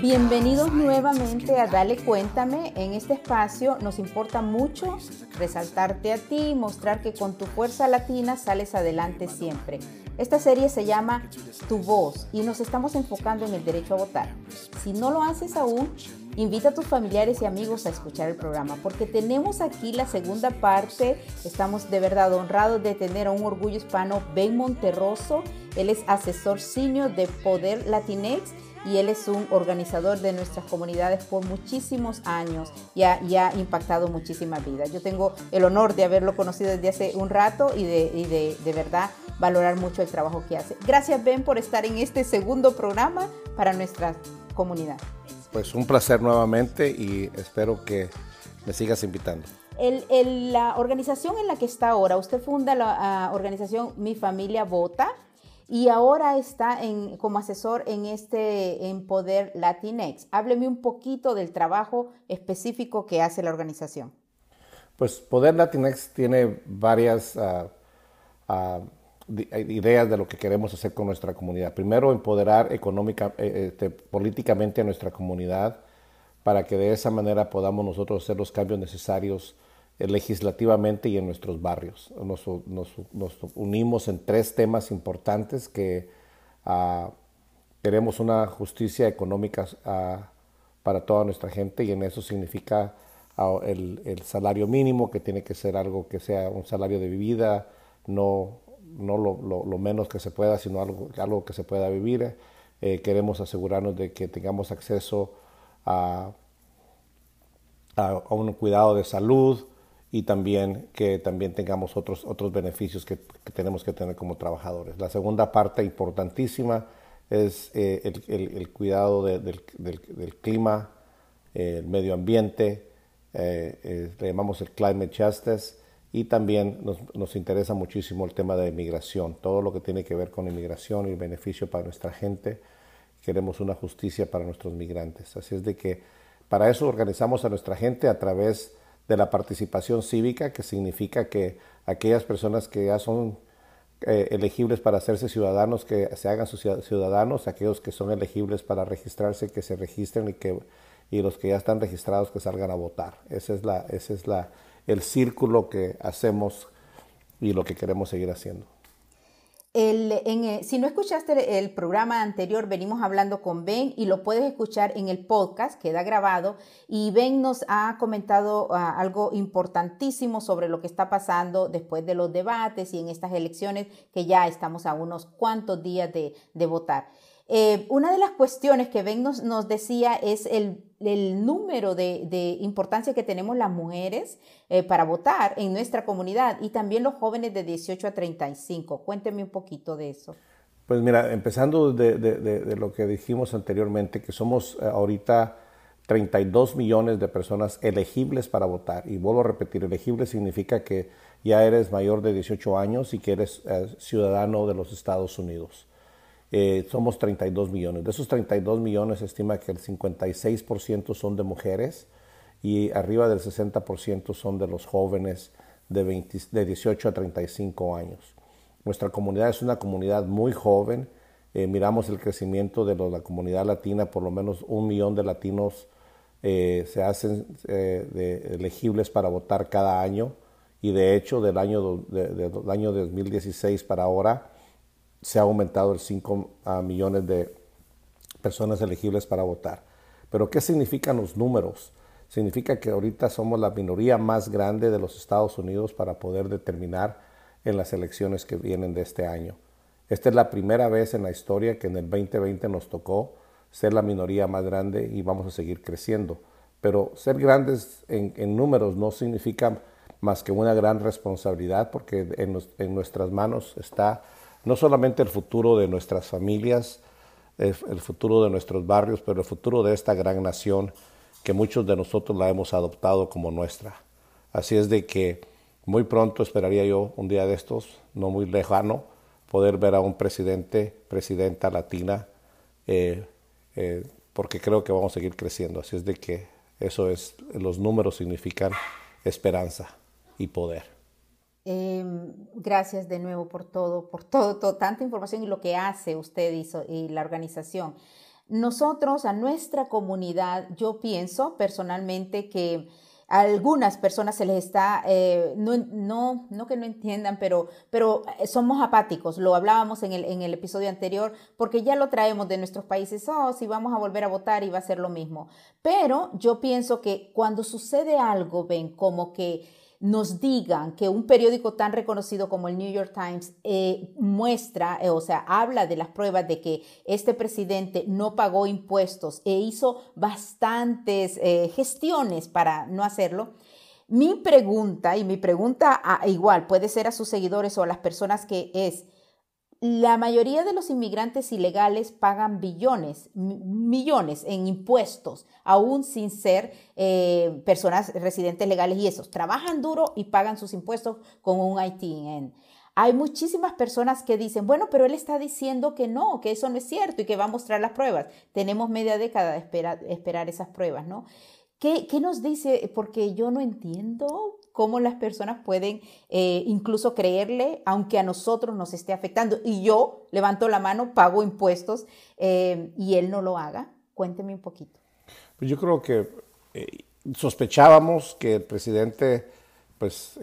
Bienvenidos nuevamente a Dale Cuéntame. En este espacio nos importa mucho resaltarte a ti y mostrar que con tu fuerza latina sales adelante siempre. Esta serie se llama Tu voz y nos estamos enfocando en el derecho a votar. Si no lo haces aún, invita a tus familiares y amigos a escuchar el programa porque tenemos aquí la segunda parte. Estamos de verdad honrados de tener a un orgullo hispano, Ben Monterroso. Él es asesor senior de Poder Latinex y él es un organizador de nuestras comunidades por muchísimos años y ha, y ha impactado muchísimas vidas. Yo tengo el honor de haberlo conocido desde hace un rato y de, y de, de verdad valorar mucho el trabajo que hace. Gracias Ben por estar en este segundo programa para nuestra comunidad. Pues un placer nuevamente y espero que me sigas invitando. El, el, la organización en la que está ahora, usted funda la uh, organización Mi Familia Vota y ahora está como asesor en este en Poder Latinex. Hábleme un poquito del trabajo específico que hace la organización. Pues Poder Latinex tiene varias uh, uh, ideas de lo que queremos hacer con nuestra comunidad. Primero, empoderar económica, eh, este, políticamente a nuestra comunidad para que de esa manera podamos nosotros hacer los cambios necesarios eh, legislativamente y en nuestros barrios. Nos, nos, nos, unimos en tres temas importantes que uh, queremos una justicia económica uh, para toda nuestra gente y en eso significa uh, el, el, salario mínimo, que tiene que ser algo que sea un salario de vida, no, no lo, lo, menos que se pueda, sino algo, algo que se pueda vivir. Eh, queremos asegurarnos de que tengamos acceso a, a un cuidado de salud, y también que también tengamos otros, otros beneficios que, que tenemos que tener como trabajadores. La segunda parte importantísima es eh, el, el, el, cuidado de, del, del, del, clima, eh, el medio ambiente, eh, le llamamos el climate justice, y también nos, nos, interesa muchísimo el tema de inmigración, todo lo que tiene que ver con inmigración y beneficio para nuestra gente. Queremos una justicia para nuestros migrantes. Así es de que para eso organizamos a nuestra gente a través de la participación cívica, que significa que aquellas personas que ya son eh, elegibles para hacerse ciudadanos, que se hagan ciudadanos, aquellos que son elegibles para registrarse, que se registren y, que, y los que ya están registrados, que salgan a votar. Ese es, la, ese es la, el círculo que hacemos y lo que queremos seguir haciendo. Eh, si no escuchaste el programa anterior, venimos hablando con Ben y lo puedes escuchar en el podcast, queda grabado. Y Ben nos ha comentado uh, algo importantísimo sobre lo que está pasando después de los debates y en estas elecciones que ya estamos a unos cuantos días de, votar. Eh, una de las cuestiones que Ben nos decía es el, el número de, importancia que tenemos las mujeres eh, para votar en nuestra comunidad y también los jóvenes de 18 a 35. Cuénteme un poquito de eso. Pues mira, empezando de lo que dijimos anteriormente, que somos eh, ahorita 32 millones de personas elegibles para votar. Y vuelvo a repetir, elegible significa que ya eres mayor de 18 años y que eres eh, ciudadano de los Estados Unidos eh, somos 32 millones. De esos 32 millones se estima que el 56% son de mujeres y arriba del 60% son de los jóvenes de, 20, de 18 a 35 años. Nuestra comunidad es una comunidad muy joven. Eh, miramos el crecimiento de lo, la comunidad latina, por lo menos un millón de latinos eh, se hacen eh, de, elegibles para votar cada año y de hecho del año, de, de, del año 2016 para ahora se ha aumentado el 5 uh, millones de personas elegibles para votar. Pero ¿qué significan los números? Significa que ahorita somos la minoría más grande de los Estados Unidos para poder determinar en las elecciones que vienen de este año. Esta es la primera vez en la historia que en el 2020 nos tocó ser la minoría más grande y vamos a seguir creciendo. Pero ser grandes en, números no significa más que una gran responsabilidad porque en, nuestras manos está no solamente el futuro de nuestras familias, el, futuro de nuestros barrios, pero el futuro de esta gran nación que muchos de nosotros la hemos adoptado como nuestra. Así es de que muy pronto esperaría yo, un día de estos, no muy lejano, poder ver a un presidente, presidenta latina, eh, eh, porque creo que vamos a seguir creciendo. Así es de que eso es, los números significan esperanza y poder. Em, gracias de nuevo por todo, por todo, todo, tanta información y lo que hace usted y, y la organización. Nosotros, a nuestra comunidad, yo pienso personalmente que a algunas personas se les está, eh, no, no, no que no entiendan, pero, pero eh, somos apáticos, lo hablábamos en el, en el episodio anterior, porque ya lo traemos de nuestros países, oh, si vamos a volver a votar y va a ser lo mismo. Pero yo pienso que cuando sucede algo, ven, como que nos digan que un periódico tan reconocido como el New York Times eh, muestra, eh, o sea, habla de las pruebas de que este presidente no pagó impuestos e hizo bastantes eh, gestiones para no hacerlo. Mi pregunta, y mi pregunta igual puede ser a sus seguidores o a las personas que es, la mayoría de los inmigrantes ilegales pagan billones, millones en impuestos, aún sin ser eh, personas residentes legales y esos. Trabajan duro y pagan sus impuestos con un ITN. Hay muchísimas personas que dicen, bueno, pero él está diciendo que no, que eso no es cierto y que va a mostrar las pruebas. Tenemos media década de esperar, esas pruebas, ¿no? ¿Qué, ¿Qué, nos dice? Porque yo no entiendo cómo las personas pueden eh, incluso creerle, aunque a nosotros nos esté afectando. Y yo levanto la mano, pago impuestos eh, y él no lo haga. Cuénteme un poquito. Pues yo creo que eh, sospechábamos que el presidente pues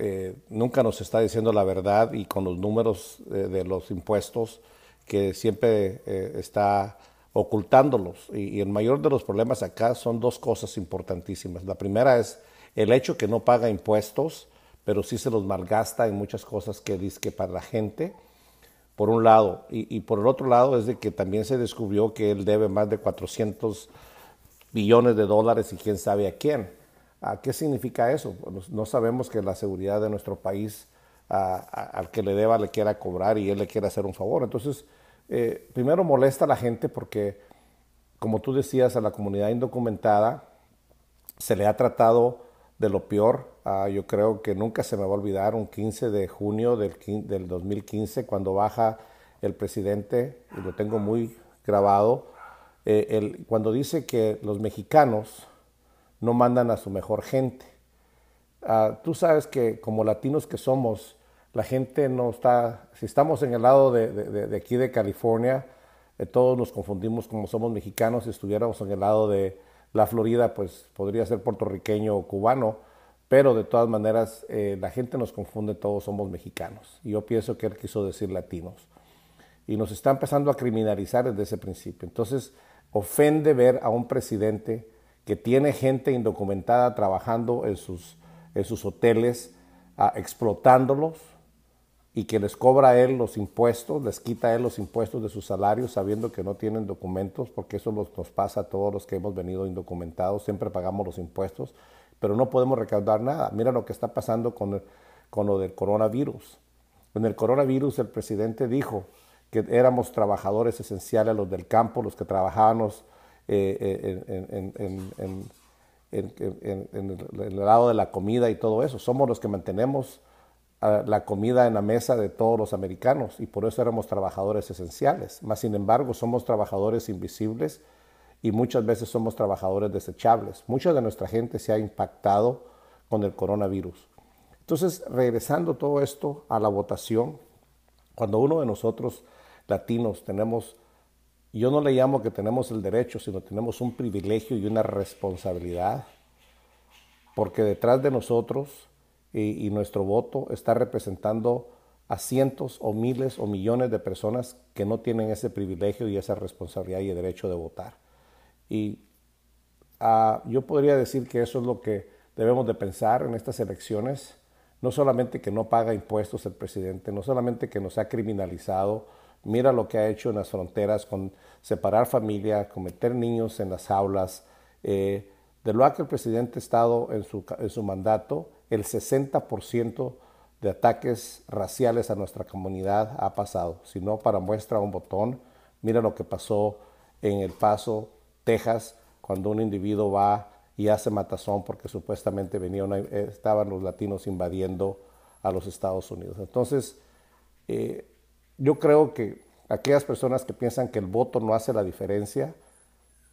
nunca nos está diciendo la verdad y con los números de los impuestos que siempre está ocultándolos. Y, y, el mayor de los problemas acá son dos cosas importantísimas. La primera es el hecho que no paga impuestos, pero sí se los malgasta en muchas cosas que dice que para la gente, por un lado, y, por el otro lado es de que también se descubrió que él debe más de 400 billones de dólares y quién sabe a quién. ¿A ¿Qué significa eso? No sabemos que la seguridad de nuestro país al que le deba le quiera cobrar y él le quiera hacer un favor. Entonces, eh, primero molesta a la gente porque, como tú decías, a la comunidad indocumentada se le ha tratado de lo peor. Ah, yo creo que nunca se me va a olvidar un 15 de junio del, del 2015 cuando baja el presidente, y lo tengo muy grabado, eh, el, cuando dice que los mexicanos no mandan a su mejor gente. Ah, tú sabes que como latinos que somos, la gente no está, si estamos en el lado de, de, aquí de California, eh, todos nos confundimos como somos mexicanos, si estuviéramos en el lado de, la Florida pues podría ser puertorriqueño o cubano, pero de todas maneras eh, la gente nos confunde, todos somos mexicanos. Y yo pienso que él quiso decir latinos. Y nos está empezando a criminalizar desde ese principio. Entonces ofende ver a un presidente que tiene gente indocumentada trabajando en sus, en sus hoteles, ah, explotándolos, y que les cobra a él los impuestos, les quita a él los impuestos de sus salarios sabiendo que no tienen documentos, porque eso nos, pasa a todos los que hemos venido indocumentados, siempre pagamos los impuestos, pero no podemos recaudar nada. Mira lo que está pasando con, con lo del coronavirus. En el coronavirus el presidente dijo que éramos trabajadores esenciales, los del campo, los que trabajábamos en, el lado de la comida y todo eso. Somos los que mantenemos la comida en la mesa de todos los americanos y por eso éramos trabajadores esenciales. Mas, sin embargo, somos trabajadores invisibles y muchas veces somos trabajadores desechables. Mucha de nuestra gente se ha impactado con el coronavirus. Entonces, regresando todo esto a la votación, cuando uno de nosotros latinos tenemos, yo no le llamo que tenemos el derecho, sino tenemos un privilegio y una responsabilidad, porque detrás de nosotros y, nuestro voto está representando a cientos o miles o millones de personas que no tienen ese privilegio y esa responsabilidad y el derecho de votar. Y ah, yo podría decir que eso es lo que debemos de pensar en estas elecciones, no solamente que no paga impuestos el presidente, no solamente que nos ha criminalizado, Mira lo que ha hecho en las fronteras con separar familia, con meter niños en las aulas. Eh, de lo que el presidente ha estado en su, en su mandato, el 60% de ataques raciales a nuestra comunidad ha pasado. Si no, para muestra un botón, mira lo que pasó en El Paso, Texas, cuando un individuo va y hace matazón porque supuestamente venían, eh, estaban los latinos invadiendo a los Estados Unidos. Entonces, eh, yo creo que aquellas personas que piensan que el voto no hace la diferencia,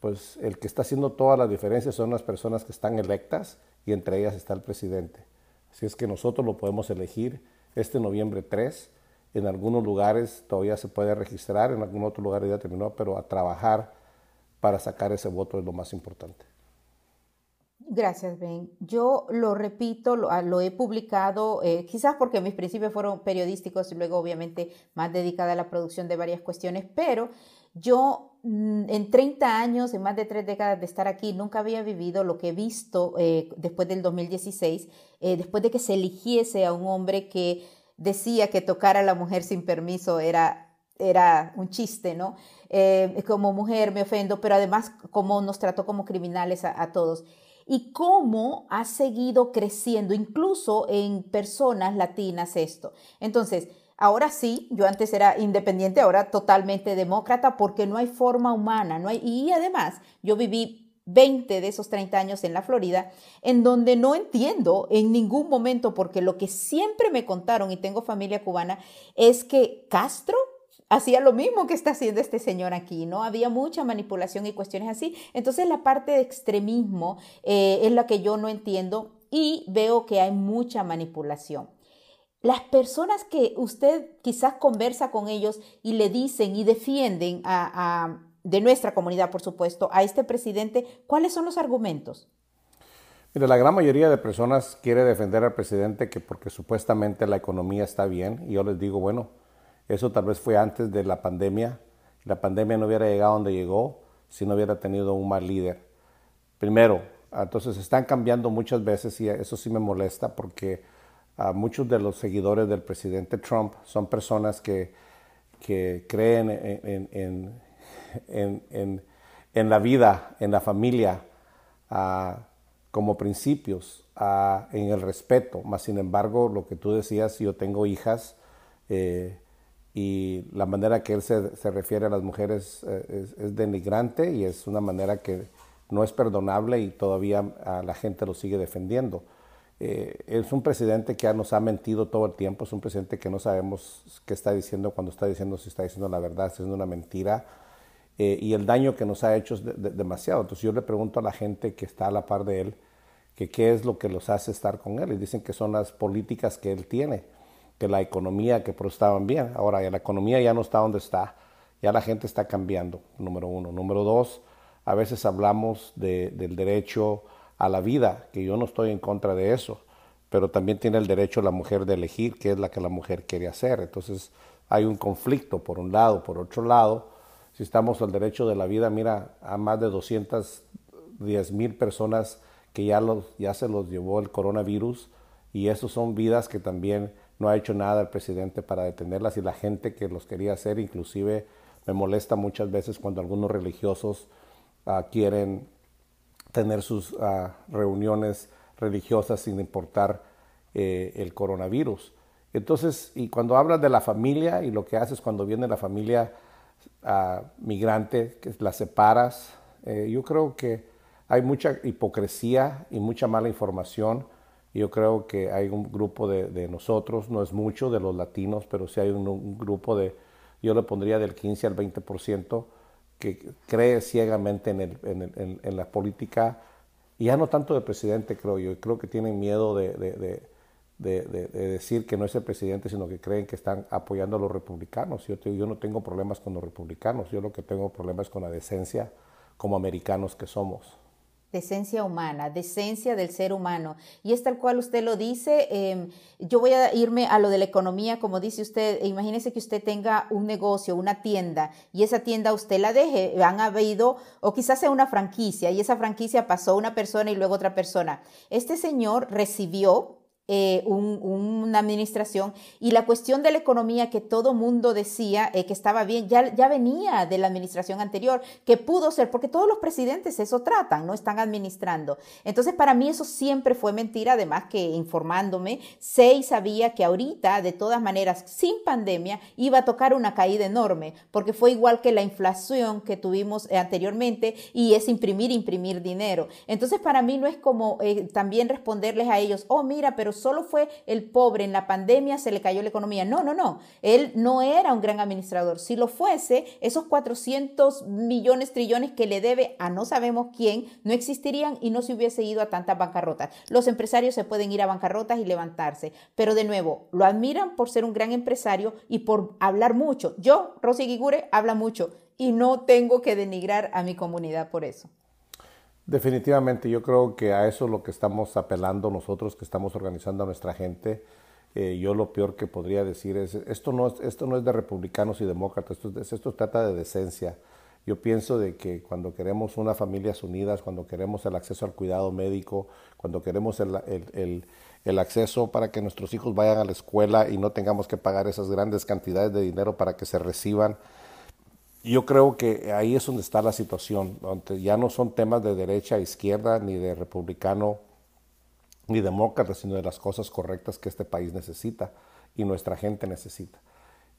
pues el que está haciendo toda la diferencia son las personas que están electas y entre ellas está el presidente. Así es que nosotros lo podemos elegir este noviembre 3. En algunos lugares todavía se puede registrar, en algún otro lugar ya terminó, pero a trabajar para sacar ese voto es lo más importante. Gracias, Ben. Yo lo repito, lo, ah, he publicado, eh, quizás porque mis principios fueron periodísticos y luego obviamente más dedicada a la producción de varias cuestiones, pero yo mm, en 30 años, en más de tres décadas de estar aquí, nunca había vivido lo que he visto eh, después del 2016, eh, después de que se eligiese a un hombre que decía que tocar a la mujer sin permiso era era un chiste, ¿no? como mujer me ofendo, pero además como nos trató como criminales a todos y cómo ha seguido creciendo, incluso en personas latinas esto. Entonces, ahora sí, yo antes era independiente, ahora totalmente demócrata porque no hay forma humana, no hay, y además yo viví 20 de esos 30 años en la Florida, en donde no entiendo en ningún momento, porque lo que siempre me contaron, y tengo familia cubana, es que Castro hacía lo mismo que está haciendo este señor aquí, ¿no? Había mucha manipulación y cuestiones así. Entonces la parte de extremismo eh, es la que yo no entiendo y veo que hay mucha manipulación. Las personas que usted quizás conversa con ellos y le dicen y defienden de nuestra comunidad, por supuesto, a este presidente, ¿cuáles son los argumentos? Mira, la gran mayoría de personas quiere defender al presidente que porque supuestamente la economía está bien. Y yo les digo, bueno, eso tal vez fue antes de la pandemia. La pandemia no hubiera llegado donde llegó si no hubiera tenido un mal líder. Primero, entonces están cambiando muchas veces y eso sí me molesta porque a muchos de los seguidores del presidente Trump son personas que, que creen en, en, en, la vida, en la familia, como principios, en el respeto. Más sin embargo, lo que tú decías, yo tengo hijas, eh, y la manera que él se, se refiere a las mujeres eh, es, denigrante y es una manera que no es perdonable y todavía la gente lo sigue defendiendo. Eh, es un presidente que nos ha mentido todo el tiempo, es un presidente que no sabemos qué está diciendo cuando está diciendo si está diciendo la verdad, si es una mentira. Eh, y el daño que nos ha hecho es demasiado. Entonces yo le pregunto a la gente que está a la par de él que qué es lo que los hace estar con él y dicen que son las políticas que él tiene que la economía, que estaban bien. Ahora ya la economía ya no está donde está, ya la gente está cambiando, número uno. Número dos, a veces hablamos del derecho a la vida, que yo no estoy en contra de eso, pero también tiene el derecho la mujer de elegir qué es la que la mujer quiere hacer. Entonces hay un conflicto por un lado, por otro lado, si estamos al derecho de la vida, mira, a más de 210 mil personas que ya, los, ya se los llevó el coronavirus y esas son vidas que también no ha hecho nada el presidente para detenerlas y la gente que los quería hacer, inclusive me molesta muchas veces cuando algunos religiosos ah, quieren tener sus ah, reuniones religiosas sin importar eh, el coronavirus. Entonces, y cuando hablas de la familia y lo que haces cuando viene la familia ah, migrante, que la separas, eh, yo creo que hay mucha hipocresía y mucha mala información yo creo que hay un grupo de, nosotros, no es mucho de los latinos, pero sí hay un, grupo de, yo le pondría del 15 al 20%, que cree ciegamente en, el, en, la política, y ya no tanto de presidente, creo yo, creo que tienen miedo de, de, decir que no es el presidente, sino que creen que están apoyando a los republicanos. Yo, yo no tengo problemas con los republicanos, yo lo que tengo problemas con la decencia como americanos que somos decencia humana, decencia del ser humano. Y es tal cual usted lo dice. Em, yo voy a irme a lo de la economía, como dice usted. Imagínese que usted tenga un negocio, una tienda, y esa tienda usted la deje. Han habido, o quizás sea una franquicia, y esa franquicia pasó una persona y luego otra persona. Este señor recibió eh, una administración y la cuestión de la economía que todo mundo decía eh, que estaba bien, ya, ya venía de la administración anterior, que pudo ser, porque todos los presidentes eso tratan, no están administrando. Entonces, para mí eso siempre fue mentira, además que informándome, sé y sabía que ahorita, de todas maneras, sin pandemia, iba a tocar una caída enorme, porque fue igual que la inflación que tuvimos eh, anteriormente y es imprimir, imprimir dinero. Entonces, para mí no es como también responderles a ellos, oh, mira, pero solo fue el pobre en la pandemia, se le cayó la economía. No, no, no. Él no era un gran administrador. Si lo fuese, esos 400 millones, trillones que le debe a no sabemos quién, no existirían y no se hubiese ido a tantas bancarrotas. Los empresarios se pueden ir a bancarrotas y levantarse. Pero de nuevo, lo admiran por ser un gran empresario y por hablar mucho. Yo, Rosy Guigure, habla mucho y no tengo que denigrar a mi comunidad por eso. Definitivamente, yo creo que a eso es lo que estamos apelando nosotros, que estamos organizando a nuestra gente. Eh, yo lo peor que podría decir es, esto no es, esto no es de republicanos y demócratas, esto, esto trata de decencia. Yo pienso de que cuando queremos unas familias unidas, cuando queremos el acceso al cuidado médico, cuando queremos el, el, el, acceso para que nuestros hijos vayan a la escuela y no tengamos que pagar esas grandes cantidades de dinero para que se reciban, yo creo que ahí es donde está la situación, donde ya no son temas de derecha, izquierda, ni de republicano, ni demócrata, sino de las cosas correctas que este país necesita y nuestra gente necesita.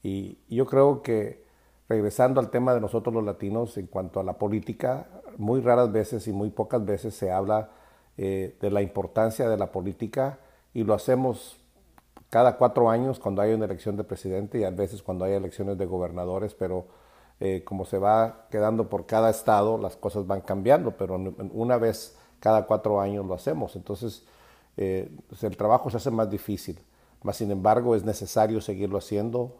Y yo creo que regresando al tema de nosotros los latinos en cuanto a la política, muy raras veces y muy pocas veces se habla eh, de la importancia de la política y lo hacemos cada cuatro años cuando hay una elección de presidente y a veces cuando hay elecciones de gobernadores, pero eh, como se va quedando por cada estado, las cosas van cambiando, pero una vez cada cuatro años lo hacemos. Entonces, eh, el trabajo se hace más difícil. Más sin embargo, es necesario seguirlo haciendo.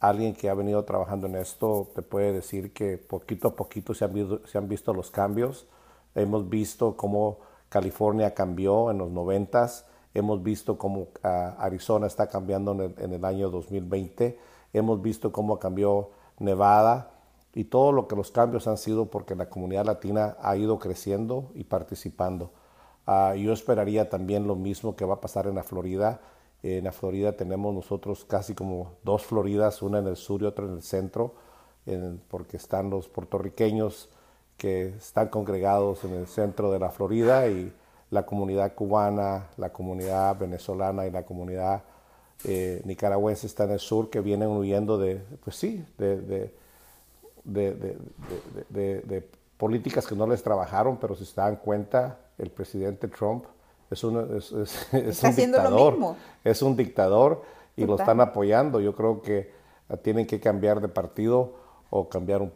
alguien que ha venido trabajando en esto te puede decir que poquito a poquito se han visto, se han visto los cambios. Hemos visto cómo California cambió en los noventas. Hemos visto cómo ah, Arizona está cambiando en el, en el año 2020. Hemos visto cómo cambió Nevada y todo lo que los cambios han sido porque la comunidad latina ha ido creciendo y participando. Ah, yo esperaría también lo mismo que va a pasar en la Florida. En la Florida tenemos nosotros casi como dos Floridas, una en el sur y otra en el centro, porque están los puertorriqueños que están congregados en el centro de la Florida y la comunidad cubana, la comunidad venezolana y la comunidad eh, nicaragüenses están en el sur que vienen huyendo de, pues sí, de, de, políticas que no les trabajaron, pero si se dan cuenta, el presidente Trump es, es, es, un dictador. Es un dictador y lo están apoyando. Yo creo que tienen que cambiar de partido o cambiar un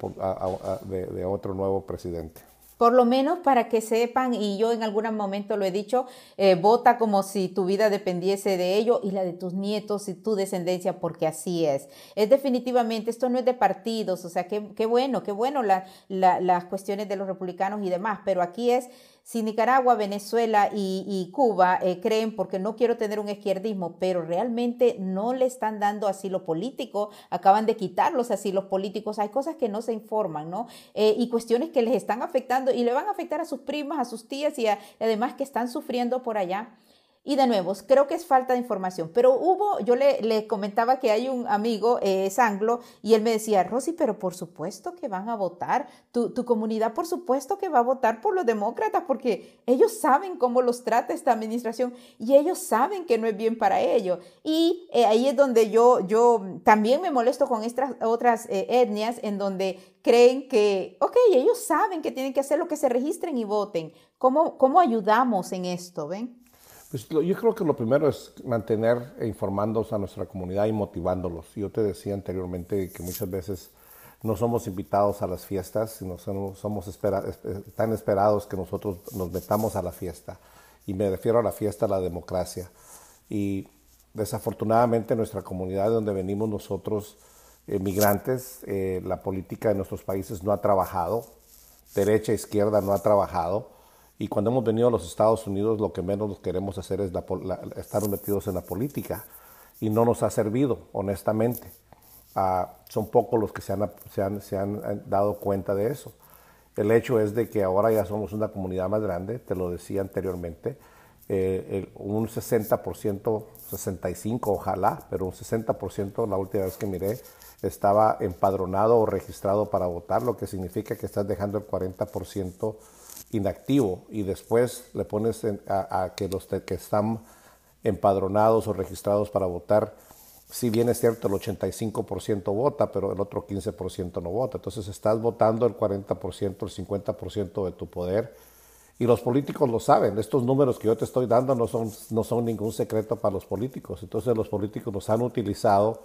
de otro nuevo presidente por lo menos para que sepan, y yo en algún momento lo he dicho, eh, vota como si tu vida dependiese de ello y la de tus nietos y tu descendencia, porque así es. Es definitivamente, esto no es de partidos, o sea, qué, qué bueno, qué bueno las cuestiones de los republicanos y demás, pero aquí es si Nicaragua, Venezuela y, Cuba eh, creen, porque no quiero tener un izquierdismo, pero realmente no le están dando asilo político, acaban de quitar los asilos políticos, hay cosas que no se informan, ¿no? Eh, y cuestiones que les están afectando y le van a afectar a sus primas, a sus tías y además que están sufriendo por allá. Y de nuevo, creo que es falta de información, pero hubo, yo le, le comentaba que hay un amigo, eh, es anglo, y él me decía, Rosy, pero por supuesto que van a votar, tu, tu, comunidad por supuesto que va a votar por los demócratas, porque ellos saben cómo los trata esta administración y ellos saben que no es bien para ellos. Y eh, ahí es donde yo, yo también me molesto con estas otras eh, etnias en donde creen que, ok, ellos saben que tienen que hacer lo que se registren y voten. ¿Cómo, cómo ayudamos en esto? ¿Ven? Pues yo creo que lo primero es mantener e informándonos a nuestra comunidad y motivándolos. Yo te decía anteriormente que muchas veces no somos invitados a las fiestas, sino somos, somos tan esperados que nosotros nos metamos a la fiesta. Y me refiero a la fiesta, a la democracia. Y desafortunadamente en nuestra comunidad donde venimos nosotros, migrantes, eh, la política de nuestros países no ha trabajado, derecha, e izquierda no ha trabajado y cuando hemos venido a los Estados Unidos, lo que menos queremos hacer es estar metidos en la política. Y no nos ha servido, honestamente. Ah, son pocos los que se han, se, han, eh, dado cuenta de eso. El hecho es de que ahora ya somos una comunidad más grande, te lo decía anteriormente. eh, un 60%, 65% ojalá, pero un 60% la última vez que miré estaba empadronado o registrado para votar, lo que significa que estás dejando el 40% inactivo y después le pones a, que los que están empadronados o registrados para votar, si bien es cierto el 85% vota, pero el otro 15% no vota. Entonces estás votando el 40%, el 50% de tu poder y los políticos lo saben. Estos números que yo te estoy dando no son, no son ningún secreto para los políticos. Entonces los políticos nos han utilizado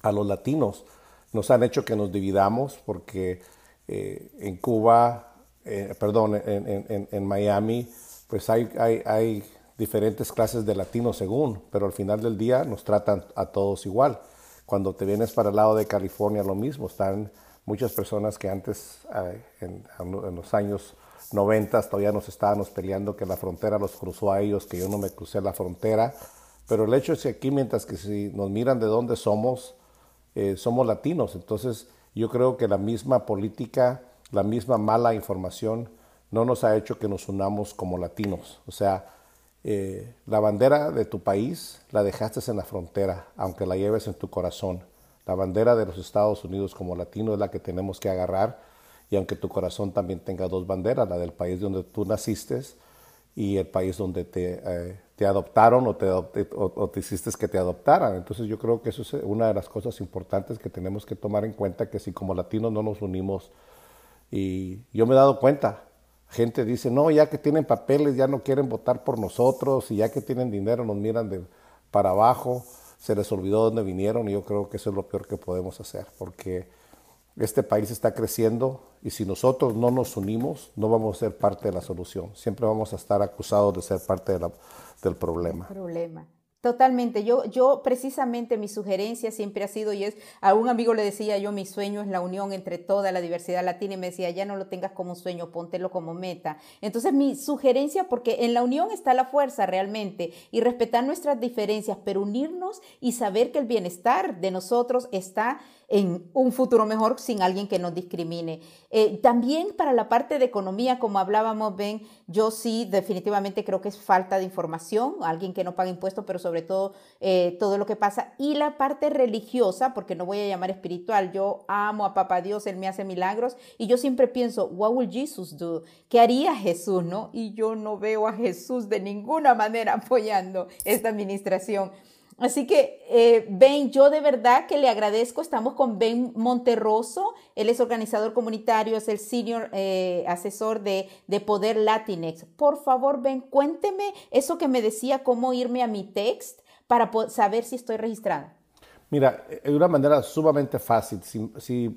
a los latinos, nos han hecho que nos dividamos porque eh, en Cuba, eh, perdón, en, Miami, pues hay, hay, diferentes clases de latinos según, pero al final del día nos tratan a todos igual. Cuando te vienes para el lado de California, lo mismo. Están muchas personas que antes, en, en, los años 90, todavía nos estábamos peleando que la frontera los cruzó a ellos, que yo no me crucé la frontera. Pero el hecho es que aquí, mientras que si nos miran de dónde somos, eh, somos latinos. Entonces, yo creo que la misma política, la misma mala información, no nos ha hecho que nos unamos como latinos. O sea, eh, la bandera de tu país la dejaste en la frontera, aunque la lleves en tu corazón. La bandera de los Estados Unidos como latino es la que tenemos que agarrar y aunque tu corazón también tenga dos banderas, la del país donde tú naciste y el país donde te, eh, te adoptaron o te, hiciste que te adoptaran. Entonces yo creo que eso es una de las cosas importantes que tenemos que tomar en cuenta, que si como latinos no nos unimos, y yo me he dado cuenta, gente dice, no, ya que tienen papeles ya no quieren votar por nosotros y ya que tienen dinero nos miran de para abajo, se les olvidó dónde vinieron y yo creo que eso es lo peor que podemos hacer, porque este país está creciendo y si nosotros no nos unimos, no vamos a ser parte de la solución. Siempre vamos a estar acusados de ser parte del. Problema. Totalmente. Yo, yo precisamente mi sugerencia siempre ha sido y es, a un amigo le decía yo, mi sueño es la unión entre toda la diversidad latina y me decía, ya no lo tengas como un sueño, póntelo como meta. Entonces mi sugerencia, porque en la unión está la fuerza realmente y respetar nuestras diferencias, pero unirnos y saber que el bienestar de nosotros está en un futuro mejor sin alguien que nos discrimine. Eh, también para la parte de economía, como hablábamos, Ben, yo sí definitivamente creo que es falta de información, alguien que no paga impuestos, pero sobre todo eh, todo lo que pasa. Y la parte religiosa, porque no voy a llamar espiritual, yo amo a Papá Dios, Él me hace milagros y yo siempre pienso, what will Jesus do? ¿Qué haría Jesús, no? Y yo no veo a Jesús de ninguna manera apoyando esta administración. Así que, eh, Ben, yo de verdad que le agradezco. Estamos con Ben Monterroso. Él es organizador comunitario, es el senior eh, asesor de, de, Poder Latinex. Por favor, Ben, cuénteme eso que me decía, cómo irme a mi text para saber si estoy registrada. Mira, de una manera sumamente fácil. Si, si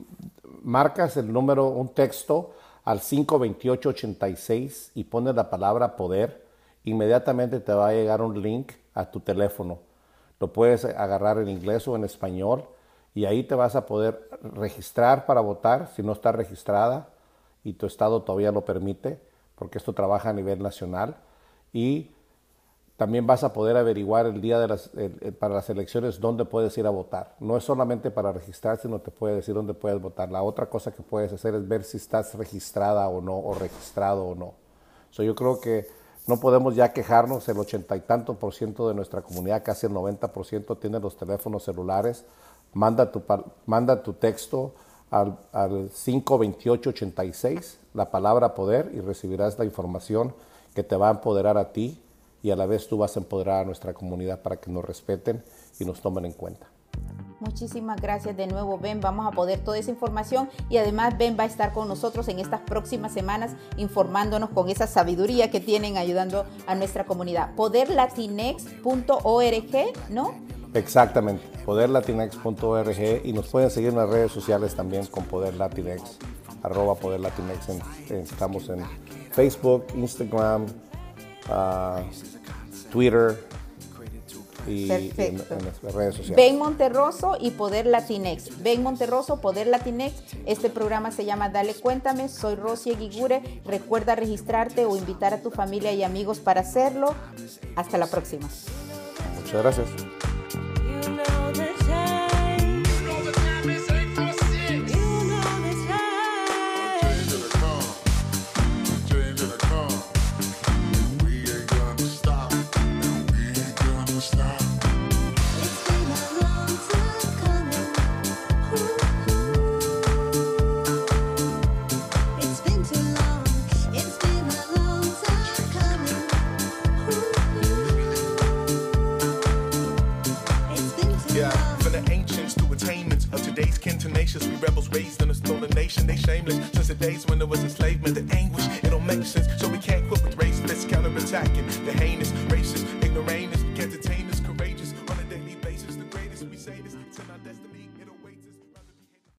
marcas el número, un texto al 52886 y pones la palabra poder, inmediatamente te va a llegar un link a tu teléfono lo puedes agarrar en inglés o en español y ahí te vas a poder registrar para votar si no está registrada y tu estado todavía lo permite, porque esto trabaja a nivel nacional. Y también vas a poder averiguar el día de las, para las elecciones dónde puedes ir a votar. No es solamente para registrar, sino te puede decir dónde puedes votar. La otra cosa que puedes hacer es ver si estás registrada o no, o registrado o no. So, yo creo que no podemos ya quejarnos, el ochenta y tanto por ciento de nuestra comunidad, casi el 90 por ciento, tiene los teléfonos celulares. Manda tu, manda tu texto al, al 52886, la palabra poder, y recibirás la información que te va a empoderar a ti y a la vez tú vas a empoderar a nuestra comunidad para que nos respeten y nos tomen en cuenta. Muchísimas gracias de nuevo, Ben. Vamos a poder toda esa información y además Ben va a estar con nosotros en estas próximas semanas informándonos con esa sabiduría que tienen ayudando a nuestra comunidad. Poderlatinex.org, ¿no? Exactamente, poderlatinex.org y nos pueden seguir en las redes sociales también con Poder Latinex, arroba Poder Latinex. estamos en Facebook, Instagram, ah, Twitter, y En, las redes sociales. Ben Monterroso y Poder Latinex. Ben Monterroso, Poder Latinex. Este programa se llama Dale Cuéntame. Soy Rosy Guigure. Recuerda registrarte o invitar a tu familia y amigos para hacerlo. Hasta la próxima. Muchas gracias.